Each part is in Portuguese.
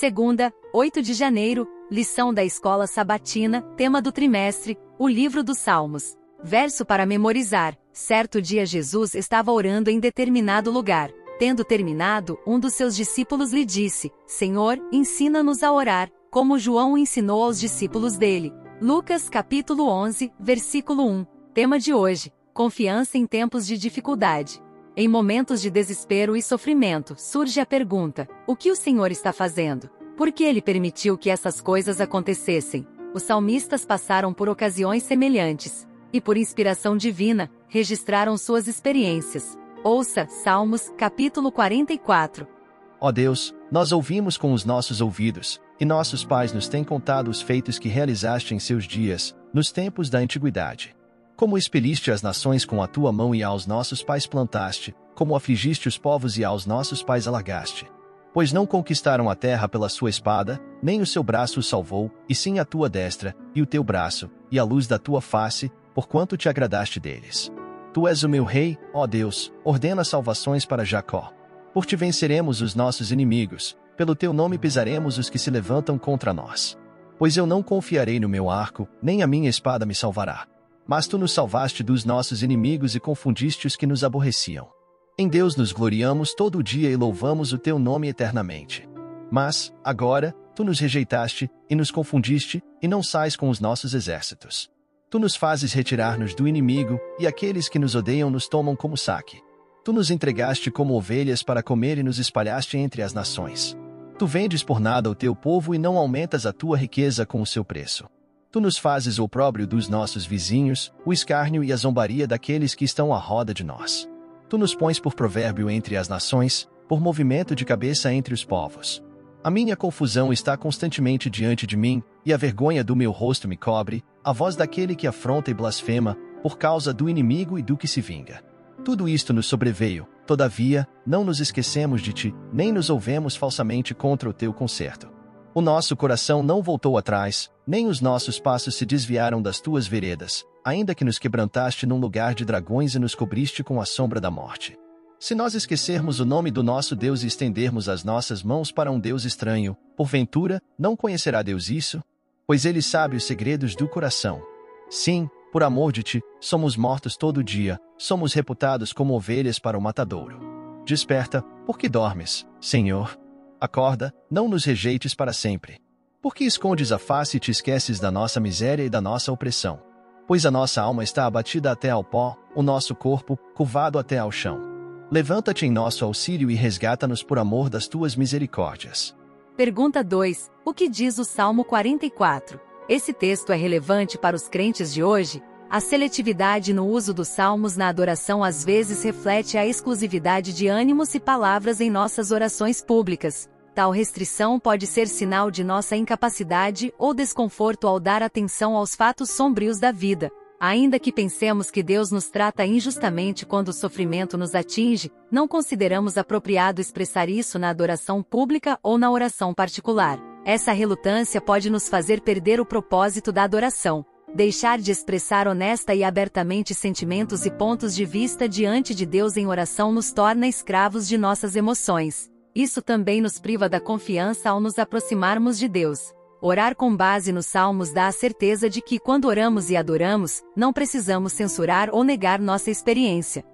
Segunda, 8 de janeiro, lição da escola sabatina, tema do trimestre, o livro dos Salmos. Verso para memorizar. Certo dia Jesus estava orando em determinado lugar. Tendo terminado, um dos seus discípulos lhe disse: Senhor, ensina-nos a orar, como João ensinou aos discípulos dele. Lucas capítulo 11, versículo 1. Tema de hoje: Confiança em tempos de dificuldade. Em momentos de desespero e sofrimento, surge a pergunta: o que o Senhor está fazendo? Por que ele permitiu que essas coisas acontecessem? Os salmistas passaram por ocasiões semelhantes e, por inspiração divina, registraram suas experiências. Ouça Salmos, capítulo 44. Ó Deus, nós ouvimos com os nossos ouvidos, e nossos pais nos têm contado os feitos que realizaste em seus dias, nos tempos da antiguidade. Como expeliste as nações com a tua mão e aos nossos pais plantaste, como afligiste os povos e aos nossos pais alargaste. Pois não conquistaram a terra pela sua espada, nem o seu braço os salvou, e sim a tua destra, e o teu braço, e a luz da tua face, porquanto te agradaste deles. Tu és o meu rei, ó Deus, ordena salvações para Jacó. Por ti venceremos os nossos inimigos, pelo teu nome pisaremos os que se levantam contra nós. Pois eu não confiarei no meu arco, nem a minha espada me salvará. Mas tu nos salvaste dos nossos inimigos e confundiste os que nos aborreciam. Em Deus nos gloriamos todo o dia e louvamos o teu nome eternamente. Mas, agora, tu nos rejeitaste, e nos confundiste, e não sais com os nossos exércitos. Tu nos fazes retirar-nos do inimigo, e aqueles que nos odeiam nos tomam como saque. Tu nos entregaste como ovelhas para comer e nos espalhaste entre as nações. Tu vendes por nada o teu povo e não aumentas a tua riqueza com o seu preço. Tu nos fazes o próprio dos nossos vizinhos, o escárnio e a zombaria daqueles que estão à roda de nós. Tu nos pões por provérbio entre as nações, por movimento de cabeça entre os povos. A minha confusão está constantemente diante de mim, e a vergonha do meu rosto me cobre, a voz daquele que afronta e blasfema, por causa do inimigo e do que se vinga. Tudo isto nos sobreveio, todavia, não nos esquecemos de ti, nem nos ouvemos falsamente contra o teu conserto. O nosso coração não voltou atrás, nem os nossos passos se desviaram das tuas veredas, ainda que nos quebrantaste num lugar de dragões e nos cobriste com a sombra da morte. Se nós esquecermos o nome do nosso Deus e estendermos as nossas mãos para um Deus estranho, porventura, não conhecerá Deus isso? Pois ele sabe os segredos do coração. Sim, por amor de ti, somos mortos todo dia, somos reputados como ovelhas para o matadouro. Desperta, porque dormes, Senhor, Acorda, não nos rejeites para sempre. Por que escondes a face e te esqueces da nossa miséria e da nossa opressão? Pois a nossa alma está abatida até ao pó, o nosso corpo, curvado até ao chão. Levanta-te em nosso auxílio e resgata-nos por amor das tuas misericórdias. Pergunta 2. O que diz o Salmo 44? Esse texto é relevante para os crentes de hoje? A seletividade no uso dos salmos na adoração às vezes reflete a exclusividade de ânimos e palavras em nossas orações públicas. Tal restrição pode ser sinal de nossa incapacidade ou desconforto ao dar atenção aos fatos sombrios da vida. Ainda que pensemos que Deus nos trata injustamente quando o sofrimento nos atinge, não consideramos apropriado expressar isso na adoração pública ou na oração particular. Essa relutância pode nos fazer perder o propósito da adoração. Deixar de expressar honesta e abertamente sentimentos e pontos de vista diante de Deus em oração nos torna escravos de nossas emoções. Isso também nos priva da confiança ao nos aproximarmos de Deus. Orar com base nos salmos dá a certeza de que, quando oramos e adoramos, não precisamos censurar ou negar nossa experiência.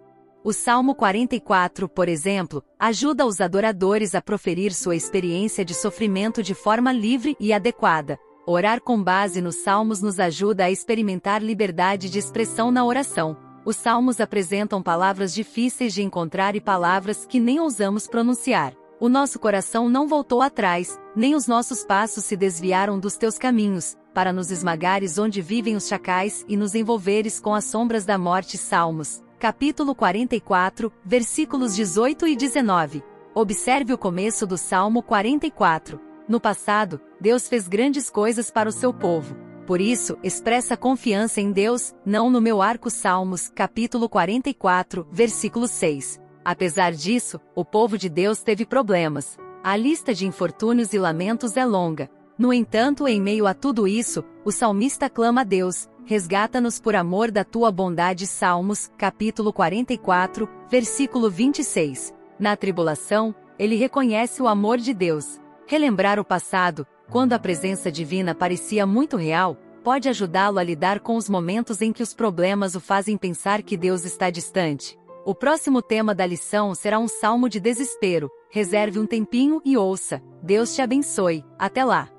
O Salmo 44, por exemplo, ajuda os adoradores a proferir sua experiência de sofrimento de forma livre e adequada. Orar com base nos salmos nos ajuda a experimentar liberdade de expressão na oração. Os salmos apresentam palavras difíceis de encontrar e palavras que nem ousamos pronunciar. O nosso coração não voltou atrás, nem os nossos passos se desviaram dos teus caminhos, para nos esmagares onde vivem os chacais e nos envolveres com as sombras da morte. Salmos, capítulo 44, versículos 18 e 19. Observe o começo do Salmo 44. No passado, Deus fez grandes coisas para o seu povo. Por isso, expressa confiança em Deus, não no meu arco Salmos, capítulo 44, versículo 6. Apesar disso, o povo de Deus teve problemas. A lista de infortúnios e lamentos é longa. No entanto, em meio a tudo isso, o salmista clama a Deus, resgata-nos por amor da tua bondade. Salmos, capítulo 44, versículo 26. Na tribulação, ele reconhece o amor de Deus. Relembrar o passado, quando a presença divina parecia muito real, pode ajudá-lo a lidar com os momentos em que os problemas o fazem pensar que Deus está distante. O próximo tema da lição será um salmo de desespero. Reserve um tempinho e ouça. Deus te abençoe. Até lá!